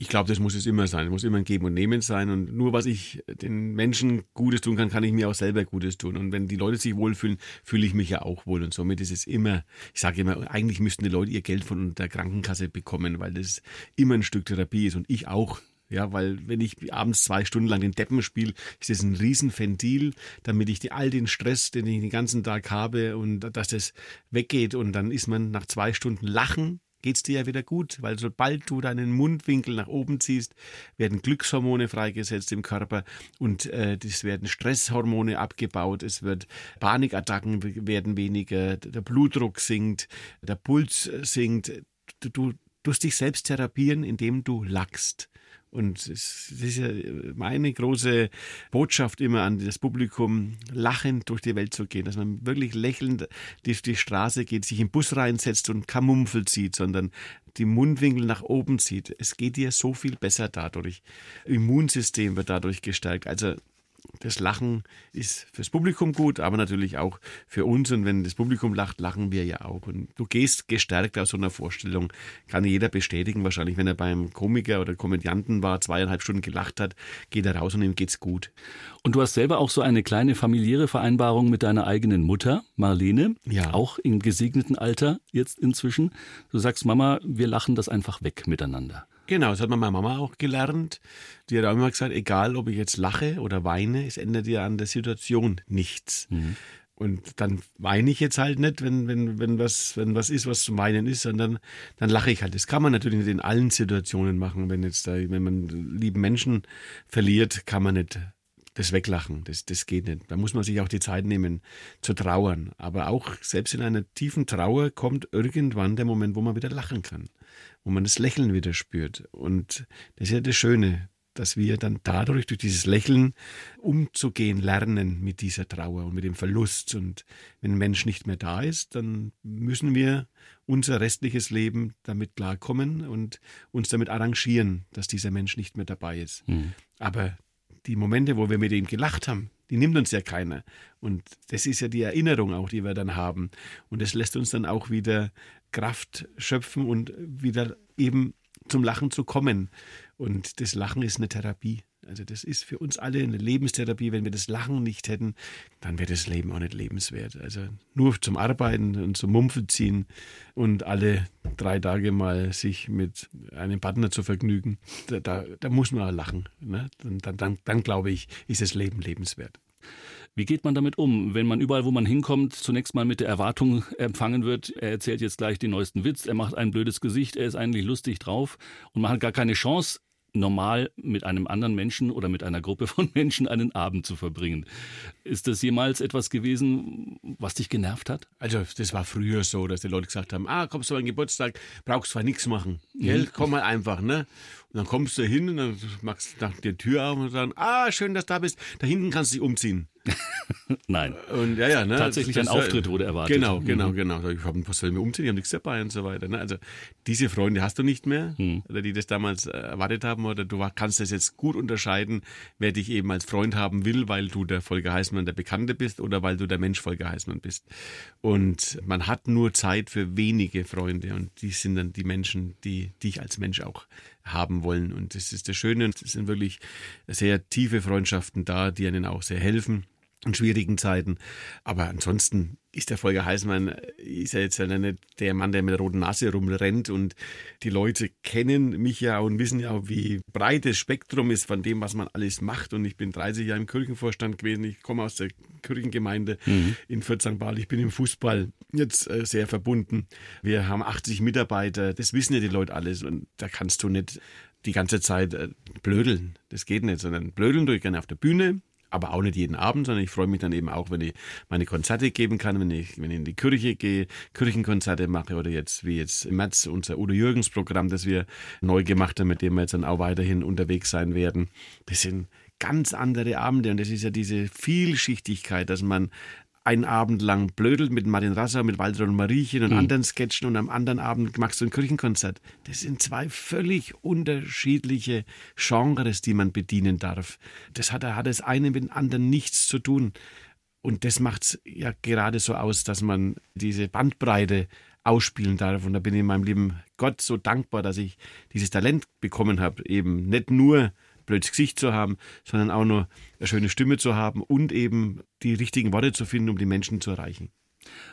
Ich glaube, das muss es immer sein. Es muss immer ein Geben und Nehmen sein. Und nur was ich den Menschen Gutes tun kann, kann ich mir auch selber Gutes tun. Und wenn die Leute sich wohlfühlen, fühle ich mich ja auch wohl. Und somit ist es immer, ich sage immer, eigentlich müssten die Leute ihr Geld von der Krankenkasse bekommen, weil das immer ein Stück Therapie ist. Und ich auch. Ja, weil wenn ich abends zwei Stunden lang den Deppen spiele, ist das ein Riesenventil, damit ich die, all den Stress, den ich den ganzen Tag habe und dass das weggeht und dann ist man nach zwei Stunden Lachen geht es dir ja wieder gut, weil sobald du deinen Mundwinkel nach oben ziehst, werden Glückshormone freigesetzt im Körper und äh, es werden Stresshormone abgebaut, es wird Panikattacken werden weniger, der Blutdruck sinkt, der Puls sinkt. Du, du tust dich selbst therapieren, indem du lachst. Und es ist ja meine große Botschaft immer an das Publikum, lachend durch die Welt zu gehen, dass man wirklich lächelnd durch die Straße geht, sich im Bus reinsetzt und kein Mumpfel zieht, sondern die Mundwinkel nach oben zieht. Es geht dir so viel besser dadurch. Immunsystem wird dadurch gestärkt. Also das Lachen ist fürs Publikum gut, aber natürlich auch für uns. Und wenn das Publikum lacht, lachen wir ja auch. Und du gehst gestärkt aus so einer Vorstellung. Kann jeder bestätigen, wahrscheinlich, wenn er beim Komiker oder Komödianten war, zweieinhalb Stunden gelacht hat, geht er raus und ihm geht's gut. Und du hast selber auch so eine kleine familiäre Vereinbarung mit deiner eigenen Mutter, Marlene. Ja. Auch im gesegneten Alter jetzt inzwischen. Du sagst, Mama, wir lachen das einfach weg miteinander. Genau, das hat meine Mama auch gelernt. Die hat auch immer gesagt, egal ob ich jetzt lache oder weine, es ändert ja an der Situation nichts. Mhm. Und dann weine ich jetzt halt nicht, wenn, wenn, wenn, was, wenn was ist, was zum Weinen ist, sondern dann lache ich halt. Das kann man natürlich nicht in allen Situationen machen. Wenn jetzt da, wenn man lieben Menschen verliert, kann man nicht das weglachen. Das, das geht nicht. Da muss man sich auch die Zeit nehmen zu trauern. Aber auch selbst in einer tiefen Trauer kommt irgendwann der Moment, wo man wieder lachen kann wo man das Lächeln wieder spürt. Und das ist ja das Schöne, dass wir dann dadurch, durch dieses Lächeln, umzugehen lernen mit dieser Trauer und mit dem Verlust. Und wenn ein Mensch nicht mehr da ist, dann müssen wir unser restliches Leben damit klarkommen und uns damit arrangieren, dass dieser Mensch nicht mehr dabei ist. Mhm. Aber die Momente, wo wir mit ihm gelacht haben, die nimmt uns ja keiner. Und das ist ja die Erinnerung auch, die wir dann haben. Und das lässt uns dann auch wieder Kraft schöpfen und wieder eben zum Lachen zu kommen. Und das Lachen ist eine Therapie. Also das ist für uns alle eine Lebenstherapie. Wenn wir das Lachen nicht hätten, dann wäre das Leben auch nicht lebenswert. Also nur zum Arbeiten und zum Mumpfelziehen und alle drei Tage mal sich mit einem Partner zu vergnügen, da, da, da muss man auch lachen. Ne? Dann, dann, dann, dann glaube ich, ist das Leben lebenswert. Wie geht man damit um, wenn man überall, wo man hinkommt, zunächst mal mit der Erwartung empfangen wird, er erzählt jetzt gleich den neuesten Witz, er macht ein blödes Gesicht, er ist eigentlich lustig drauf und man hat gar keine Chance, normal mit einem anderen Menschen oder mit einer Gruppe von Menschen einen Abend zu verbringen. Ist das jemals etwas gewesen, was dich genervt hat? Also das war früher so, dass die Leute gesagt haben, ah, kommst du an Geburtstag, brauchst zwar nichts machen, gell? Mhm. komm mal einfach, ne? Und dann kommst du hin und dann machst du die Tür auf und sagen, ah, schön, dass du da bist, da hinten kannst du dich umziehen. Nein. Und ja, ja, ne? Tatsächlich das, ein Auftritt wurde erwartet. Genau, genau, Mhm. genau. Ich habe was soll ich mir umziehen, ich habe nichts dabei und so weiter. Ne? Also diese Freunde hast du nicht mehr, Mhm. oder die das damals äh, erwartet haben, oder du kannst das jetzt gut unterscheiden, wer dich eben als Freund haben will, weil du der Volker Heißmann der Bekannte bist oder weil du der Mensch Volker Heißmann bist. Und man hat nur Zeit für wenige Freunde und die sind dann die Menschen, die dich als Mensch auch haben wollen. Und das ist das Schöne. Es sind wirklich sehr tiefe Freundschaften da, die einen auch sehr helfen in schwierigen Zeiten. Aber ansonsten ist der Volker Heißmann, ist ja jetzt ja nicht der Mann, der mit der roten Nase rumrennt. Und die Leute kennen mich ja und wissen ja wie breit das Spektrum ist von dem, was man alles macht. Und ich bin 30 Jahre im Kirchenvorstand gewesen, ich komme aus der Kirchengemeinde Mhm. in Fürth-St. ich bin im Fußball jetzt äh, sehr verbunden. Wir haben 80 Mitarbeiter, das wissen ja die Leute alles. Und da kannst du nicht die ganze Zeit äh, blödeln, das geht nicht, sondern blödeln tue ich gerne auf der Bühne, aber auch nicht jeden Abend, sondern ich freue mich dann eben auch, wenn ich meine Konzerte geben kann, wenn ich, wenn ich in die Kirche gehe, Kirchenkonzerte mache oder jetzt wie jetzt im März unser Udo Jürgens Programm, das wir neu gemacht haben, mit dem wir jetzt dann auch weiterhin unterwegs sein werden. Das sind ganz andere Abende und das ist ja diese Vielschichtigkeit, dass man einen Abend lang blödelt mit Martin Rasser, mit Walter und Mariechen und anderen Sketchen und am anderen Abend machst du ein Kirchenkonzert. Das sind zwei völlig unterschiedliche Genres, die man bedienen darf. Das hat, hat das eine mit dem anderen nichts zu tun. Und das macht es ja gerade so aus, dass man diese Bandbreite ausspielen darf. Und da bin ich meinem lieben Gott so dankbar, dass ich dieses Talent bekommen habe, eben nicht nur blödes Gesicht zu haben, sondern auch nur eine schöne Stimme zu haben und eben die richtigen Worte zu finden, um die Menschen zu erreichen.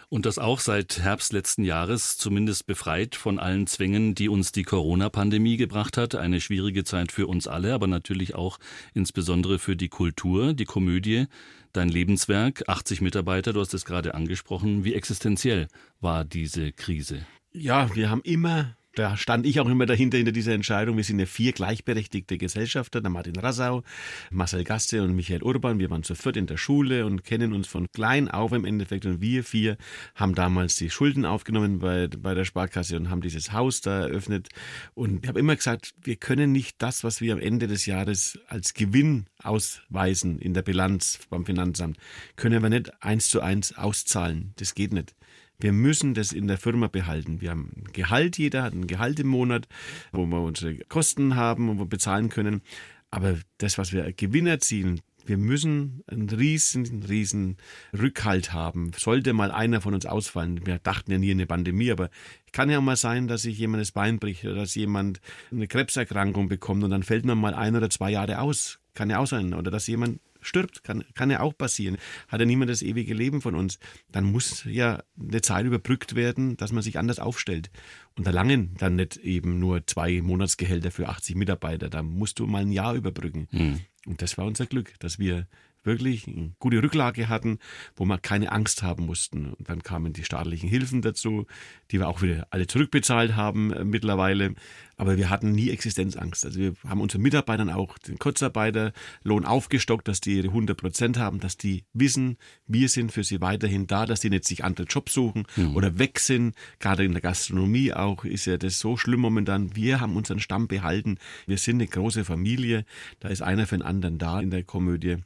Und das auch seit Herbst letzten Jahres, zumindest befreit von allen Zwängen, die uns die Corona-Pandemie gebracht hat. Eine schwierige Zeit für uns alle, aber natürlich auch insbesondere für die Kultur, die Komödie, dein Lebenswerk, 80 Mitarbeiter, du hast es gerade angesprochen. Wie existenziell war diese Krise? Ja, wir haben immer da stand ich auch immer dahinter, hinter dieser Entscheidung. Wir sind ja vier gleichberechtigte Gesellschafter, der Martin Rassau, Marcel Gaste und Michael Urban. Wir waren zu viert in der Schule und kennen uns von klein auf im Endeffekt. Und wir vier haben damals die Schulden aufgenommen bei, bei der Sparkasse und haben dieses Haus da eröffnet. Und ich habe immer gesagt, wir können nicht das, was wir am Ende des Jahres als Gewinn ausweisen in der Bilanz beim Finanzamt, können wir nicht eins zu eins auszahlen. Das geht nicht. Wir müssen das in der Firma behalten. Wir haben ein Gehalt, jeder hat ein Gehalt im Monat, wo wir unsere Kosten haben und wir bezahlen können. Aber das, was wir Gewinn erzielen, wir müssen einen riesen, riesen Rückhalt haben. Sollte mal einer von uns ausfallen. Wir dachten ja nie eine Pandemie, aber kann ja mal sein, dass sich jemand das Bein bricht oder dass jemand eine Krebserkrankung bekommt und dann fällt man mal ein oder zwei Jahre aus. Kann ja auch sein. Oder dass jemand stirbt, kann, kann ja auch passieren. Hat ja niemand das ewige Leben von uns. Dann muss ja eine Zeit überbrückt werden, dass man sich anders aufstellt. Und da langen dann nicht eben nur zwei Monatsgehälter für 80 Mitarbeiter. Da musst du mal ein Jahr überbrücken. Mhm. Und das war unser Glück, dass wir wirklich eine gute Rücklage hatten, wo wir keine Angst haben mussten. Und dann kamen die staatlichen Hilfen dazu, die wir auch wieder alle zurückbezahlt haben äh, mittlerweile. Aber wir hatten nie Existenzangst. Also wir haben unseren Mitarbeitern auch den Kurzarbeiterlohn aufgestockt, dass die ihre 100 Prozent haben, dass die wissen, wir sind für sie weiterhin da, dass die nicht sich andere Jobs suchen mhm. oder weg sind. Gerade in der Gastronomie auch ist ja das so schlimm momentan. Wir haben unseren Stamm behalten. Wir sind eine große Familie. Da ist einer für den anderen da in der Komödie.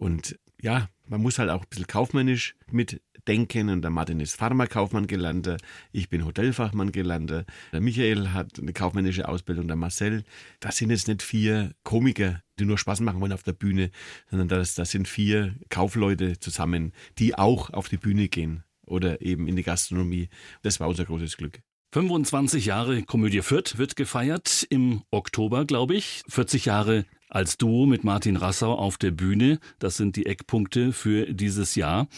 Und ja, man muss halt auch ein bisschen kaufmännisch mitdenken. Und der Martin ist Pharmakaufmann gelernter, ich bin Hotelfachmann gelernter, der Michael hat eine kaufmännische Ausbildung, der Marcel. Das sind jetzt nicht vier Komiker, die nur Spaß machen wollen auf der Bühne, sondern das, das sind vier Kaufleute zusammen, die auch auf die Bühne gehen oder eben in die Gastronomie. Das war unser großes Glück. 25 Jahre Komödie Fürth wird gefeiert im Oktober, glaube ich. 40 Jahre als Duo mit Martin Rassau auf der Bühne. Das sind die Eckpunkte für dieses Jahr.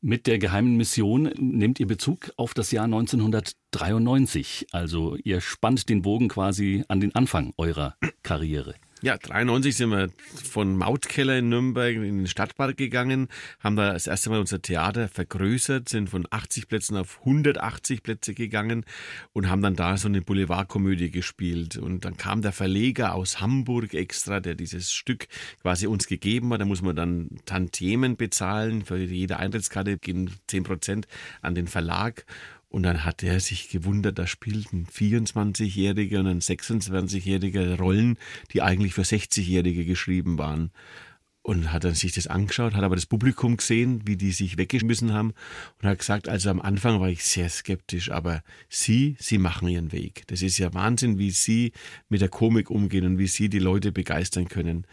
Mit der geheimen Mission nehmt ihr Bezug auf das Jahr 1993. Also ihr spannt den Bogen quasi an den Anfang eurer Karriere. Ja, 93 sind wir von Mautkeller in Nürnberg in den Stadtpark gegangen, haben da das erste Mal unser Theater vergrößert, sind von 80 Plätzen auf 180 Plätze gegangen und haben dann da so eine Boulevardkomödie gespielt. Und dann kam der Verleger aus Hamburg extra, der dieses Stück quasi uns gegeben hat. Da muss man dann Tantiemen bezahlen. Für jede Eintrittskarte gehen 10 Prozent an den Verlag. Und dann hat er sich gewundert, da spielten 24-Jährige und ein 26-Jähriger Rollen, die eigentlich für 60-Jährige geschrieben waren. Und hat dann sich das angeschaut, hat aber das Publikum gesehen, wie die sich weggeschmissen haben und hat gesagt, also am Anfang war ich sehr skeptisch, aber Sie, Sie machen Ihren Weg. Das ist ja Wahnsinn, wie Sie mit der Komik umgehen und wie Sie die Leute begeistern können.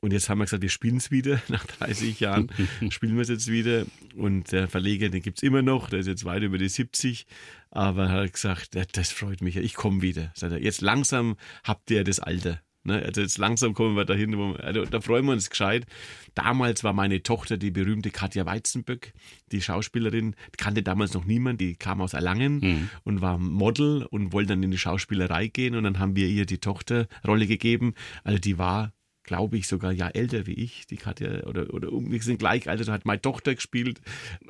Und jetzt haben wir gesagt, wir spielen es wieder. Nach 30 Jahren spielen wir es jetzt wieder. Und der Verleger, den gibt es immer noch. Der ist jetzt weit über die 70. Aber er hat gesagt, das freut mich. Ich komme wieder. Sagt er, jetzt langsam habt ihr das Alter. Ne? Also jetzt langsam kommen wir dahin, wo wir, also da freuen wir uns gescheit. Damals war meine Tochter die berühmte Katja Weizenböck, die Schauspielerin, kannte damals noch niemand, die kam aus Erlangen mhm. und war Model und wollte dann in die Schauspielerei gehen und dann haben wir ihr die Tochterrolle gegeben. Also die war glaube ich, sogar ja älter wie ich. Die hat ja, oder, oder wir sind gleich alt, da hat meine Tochter gespielt.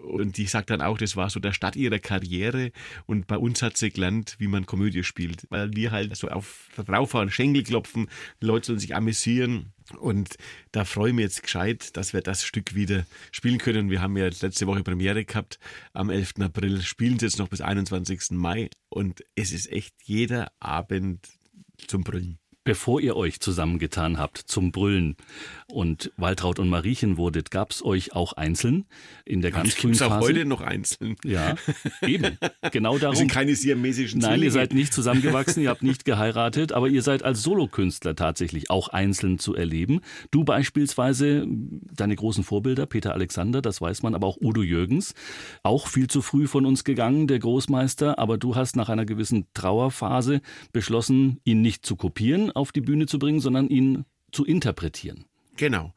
Und die sagt dann auch, das war so der Start ihrer Karriere. Und bei uns hat sie gelernt, wie man Komödie spielt. Weil wir halt so auf draufhauen, Schenkel klopfen, die Leute sollen sich amüsieren. Und da freue ich mich jetzt gescheit, dass wir das Stück wieder spielen können. Wir haben ja letzte Woche Premiere gehabt. Am 11. April spielen sie jetzt noch bis 21. Mai. Und es ist echt jeder Abend zum Brüllen bevor ihr euch zusammengetan habt zum Brüllen und Waltraud und Mariechen wurdet, gab es euch auch einzeln in der ganz frühen Phase? auch heute noch einzeln. Ja, eben. Genau darum. Wir sind keine siamesischen Nein, ihr seid nicht zusammengewachsen, ihr habt nicht geheiratet, aber ihr seid als Solokünstler tatsächlich auch einzeln zu erleben. Du beispielsweise, deine großen Vorbilder, Peter Alexander, das weiß man, aber auch Udo Jürgens, auch viel zu früh von uns gegangen, der Großmeister, aber du hast nach einer gewissen Trauerphase beschlossen, ihn nicht zu kopieren, auf die Bühne zu bringen, sondern ihn zu interpretieren. Genau.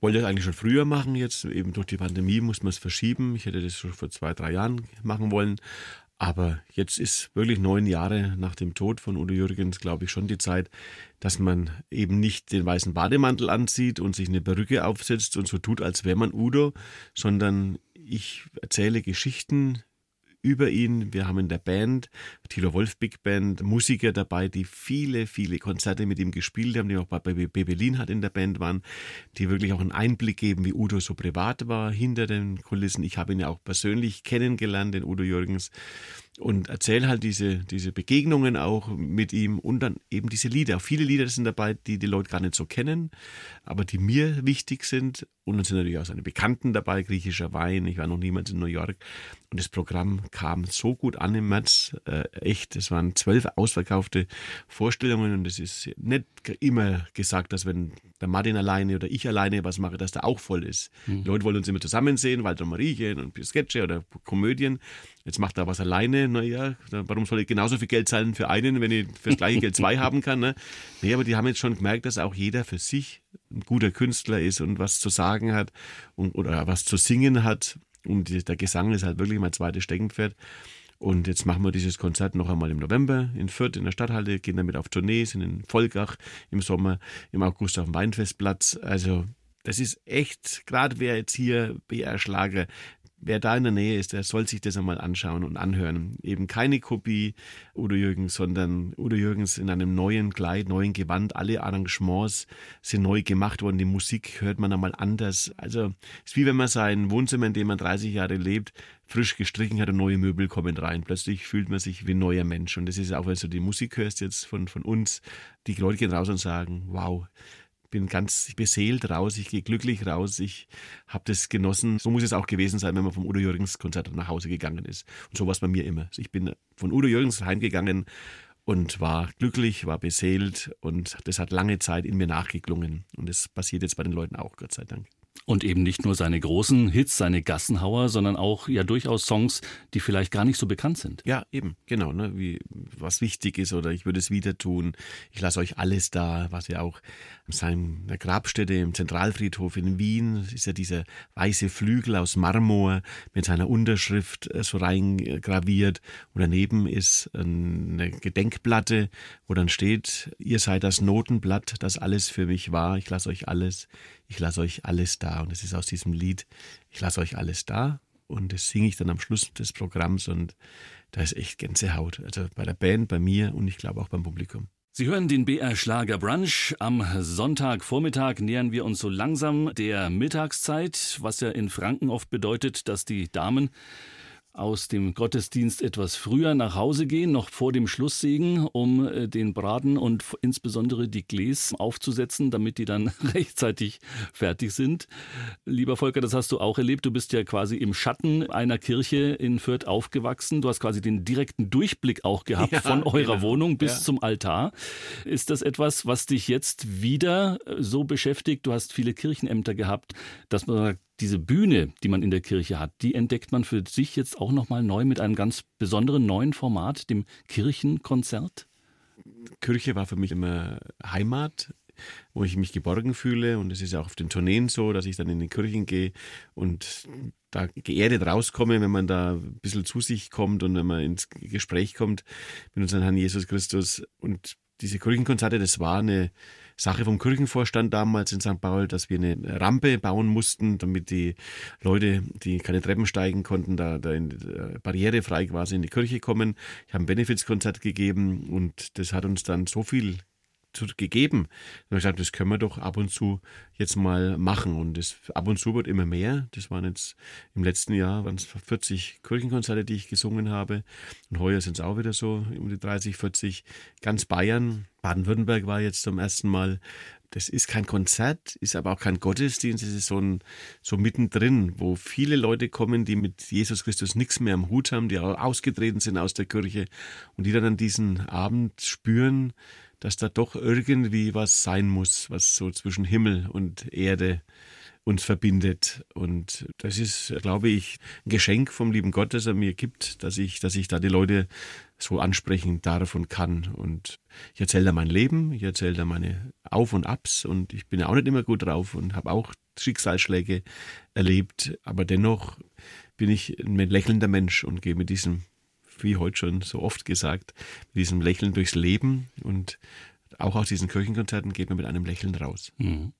Wollte das eigentlich schon früher machen, jetzt eben durch die Pandemie muss man es verschieben. Ich hätte das schon vor zwei, drei Jahren machen wollen. Aber jetzt ist wirklich neun Jahre nach dem Tod von Udo Jürgens, glaube ich, schon die Zeit, dass man eben nicht den weißen Bademantel anzieht und sich eine Perücke aufsetzt und so tut, als wäre man Udo, sondern ich erzähle Geschichten über ihn. Wir haben in der Band, Thilo Wolf Big Band, Musiker dabei, die viele, viele Konzerte mit ihm gespielt haben, die auch bei Bebelin hat in der Band waren, die wirklich auch einen Einblick geben, wie Udo so privat war hinter den Kulissen. Ich habe ihn ja auch persönlich kennengelernt, den Udo Jürgens und erzähle halt diese, diese Begegnungen auch mit ihm und dann eben diese Lieder. Auch viele Lieder sind dabei, die die Leute gar nicht so kennen, aber die mir wichtig sind. Und dann sind natürlich auch seine Bekannten dabei, griechischer Wein. Ich war noch niemals in New York. Und das Programm kam so gut an im März. Äh, echt, es waren zwölf ausverkaufte Vorstellungen und es ist nicht immer gesagt, dass wenn der Martin alleine oder ich alleine was mache, dass der auch voll ist. Mhm. Die Leute wollen uns immer zusammen sehen, Walter Mariechen und Sketche oder Komödien. Jetzt macht er was alleine, naja, warum soll ich genauso viel Geld zahlen für einen, wenn ich für das gleiche Geld zwei haben kann? Ne? Nee, aber die haben jetzt schon gemerkt, dass auch jeder für sich ein guter Künstler ist und was zu sagen hat und, oder was zu singen hat. Und der Gesang ist halt wirklich mein zweites Steckenpferd. Und jetzt machen wir dieses Konzert noch einmal im November in Fürth in der Stadthalle, gehen damit auf Tournee, sind in Volkach im Sommer, im August auf dem Weinfestplatz. Also das ist echt, gerade wer jetzt hier BR Schlager wer da in der Nähe ist, der soll sich das einmal anschauen und anhören. Eben keine Kopie Udo Jürgens, sondern Udo Jürgens in einem neuen Kleid, neuen Gewand. Alle Arrangements sind neu gemacht worden. Die Musik hört man einmal anders. Also es ist wie wenn man sein Wohnzimmer, in dem man 30 Jahre lebt, frisch gestrichen hat und neue Möbel kommen rein. Plötzlich fühlt man sich wie ein neuer Mensch. Und das ist auch, wenn du die Musik hörst jetzt von, von uns, die Leute gehen raus und sagen, wow, bin ganz beseelt raus, ich gehe glücklich raus, ich habe das genossen. So muss es auch gewesen sein, wenn man vom Udo Jürgens Konzert nach Hause gegangen ist. Und so war es bei mir immer. Ich bin von Udo Jürgens heimgegangen und war glücklich, war beseelt und das hat lange Zeit in mir nachgeklungen. Und das passiert jetzt bei den Leuten auch, Gott sei Dank. Und eben nicht nur seine großen Hits, seine Gassenhauer, sondern auch ja durchaus Songs, die vielleicht gar nicht so bekannt sind. Ja, eben, genau, ne, wie was wichtig ist oder ich würde es wieder tun. Ich lasse euch alles da, was ja auch an seiner Grabstätte im Zentralfriedhof in Wien ist ja dieser weiße Flügel aus Marmor mit seiner Unterschrift äh, so reingraviert und daneben ist eine Gedenkplatte, wo dann steht, ihr seid das Notenblatt, das alles für mich war, ich lasse euch alles ich lasse euch alles da. Und es ist aus diesem Lied, ich lasse euch alles da. Und das singe ich dann am Schluss des Programms und da ist echt Gänsehaut. Also bei der Band, bei mir und ich glaube auch beim Publikum. Sie hören den BR Schlager Brunch. Am Sonntagvormittag nähern wir uns so langsam der Mittagszeit, was ja in Franken oft bedeutet, dass die Damen aus dem Gottesdienst etwas früher nach Hause gehen, noch vor dem Schlusssegen, um äh, den Braten und insbesondere die Gläs aufzusetzen, damit die dann rechtzeitig fertig sind. Lieber Volker, das hast du auch erlebt. Du bist ja quasi im Schatten einer Kirche in Fürth aufgewachsen. Du hast quasi den direkten Durchblick auch gehabt ja, von eurer genau. Wohnung bis ja. zum Altar. Ist das etwas, was dich jetzt wieder äh, so beschäftigt? Du hast viele Kirchenämter gehabt, dass man sagt, diese Bühne, die man in der Kirche hat, die entdeckt man für sich jetzt auch nochmal neu mit einem ganz besonderen neuen Format, dem Kirchenkonzert? Kirche war für mich immer Heimat, wo ich mich geborgen fühle. Und es ist auch auf den Tourneen so, dass ich dann in die Kirchen gehe und da geerdet rauskomme, wenn man da ein bisschen zu sich kommt und wenn man ins Gespräch kommt mit unserem Herrn Jesus Christus. Und diese Kirchenkonzerte, das war eine Sache vom Kirchenvorstand damals in St. Paul, dass wir eine Rampe bauen mussten, damit die Leute, die keine Treppen steigen konnten, da, da in, äh, barrierefrei quasi in die Kirche kommen. Ich habe ein Benefizkonzert gegeben und das hat uns dann so viel gegeben. Und ich gesagt, das können wir doch ab und zu jetzt mal machen. Und das ab und zu wird immer mehr. Das waren jetzt im letzten Jahr waren es 40 Kirchenkonzerte, die ich gesungen habe. Und heuer sind es auch wieder so um die 30, 40. Ganz Bayern Baden-Württemberg war jetzt zum ersten Mal. Das ist kein Konzert, ist aber auch kein Gottesdienst, es ist so, ein, so mittendrin, wo viele Leute kommen, die mit Jesus Christus nichts mehr am Hut haben, die ausgetreten sind aus der Kirche und die dann an diesen Abend spüren, dass da doch irgendwie was sein muss, was so zwischen Himmel und Erde uns verbindet. Und das ist, glaube ich, ein Geschenk vom lieben Gott, das er mir gibt, dass ich, dass ich da die Leute so ansprechen darf und kann. Und ich erzähle da mein Leben, ich erzähle da meine Auf und Abs und ich bin ja auch nicht immer gut drauf und habe auch Schicksalsschläge erlebt, aber dennoch bin ich ein lächelnder Mensch und gehe mit diesem, wie heute schon so oft gesagt, mit diesem Lächeln durchs Leben und auch aus diesen Kirchenkonzerten geht man mit einem Lächeln raus. Mhm.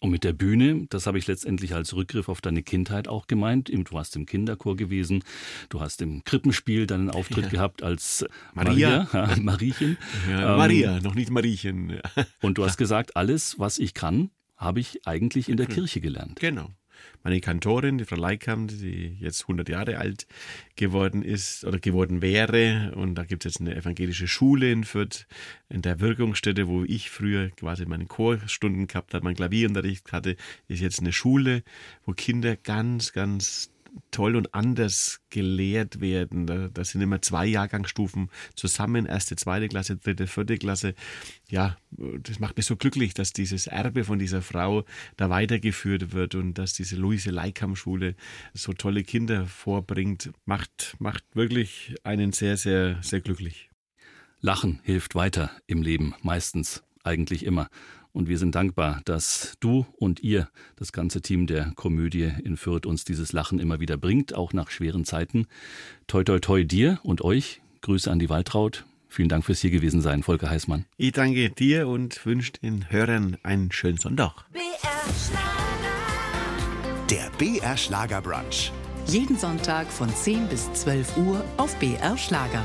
Und mit der Bühne, das habe ich letztendlich als Rückgriff auf deine Kindheit auch gemeint. Du warst im Kinderchor gewesen, du hast im Krippenspiel deinen Auftritt ja. gehabt als Maria, Maria Mariechen. Ja, ähm, Maria, noch nicht Mariechen. Und du hast gesagt, alles, was ich kann, habe ich eigentlich in der hm. Kirche gelernt. Genau meine Kantorin, die Frau Leikam, die jetzt 100 Jahre alt geworden ist oder geworden wäre. Und da gibt es jetzt eine evangelische Schule in Fürth, in der Wirkungsstätte, wo ich früher quasi meine Chorstunden gehabt habe, mein Klavierunterricht hatte, ist jetzt eine Schule, wo Kinder ganz, ganz toll und anders gelehrt werden. Da, da sind immer zwei Jahrgangsstufen zusammen, erste, zweite Klasse, dritte, vierte Klasse. Ja, das macht mich so glücklich, dass dieses Erbe von dieser Frau da weitergeführt wird und dass diese Luise Leikam-Schule so tolle Kinder vorbringt, macht, macht wirklich einen sehr, sehr, sehr glücklich. Lachen hilft weiter im Leben, meistens, eigentlich immer. Und wir sind dankbar, dass du und ihr, das ganze Team der Komödie in Fürth, uns dieses Lachen immer wieder bringt, auch nach schweren Zeiten. Toi, toi, toi dir und euch. Grüße an die Waltraud. Vielen Dank fürs hier gewesen sein, Volker Heißmann. Ich danke dir und wünsche den Hörern einen schönen Sonntag. BR Schlager. Der BR Schlager Brunch. Jeden Sonntag von 10 bis 12 Uhr auf BR Schlager.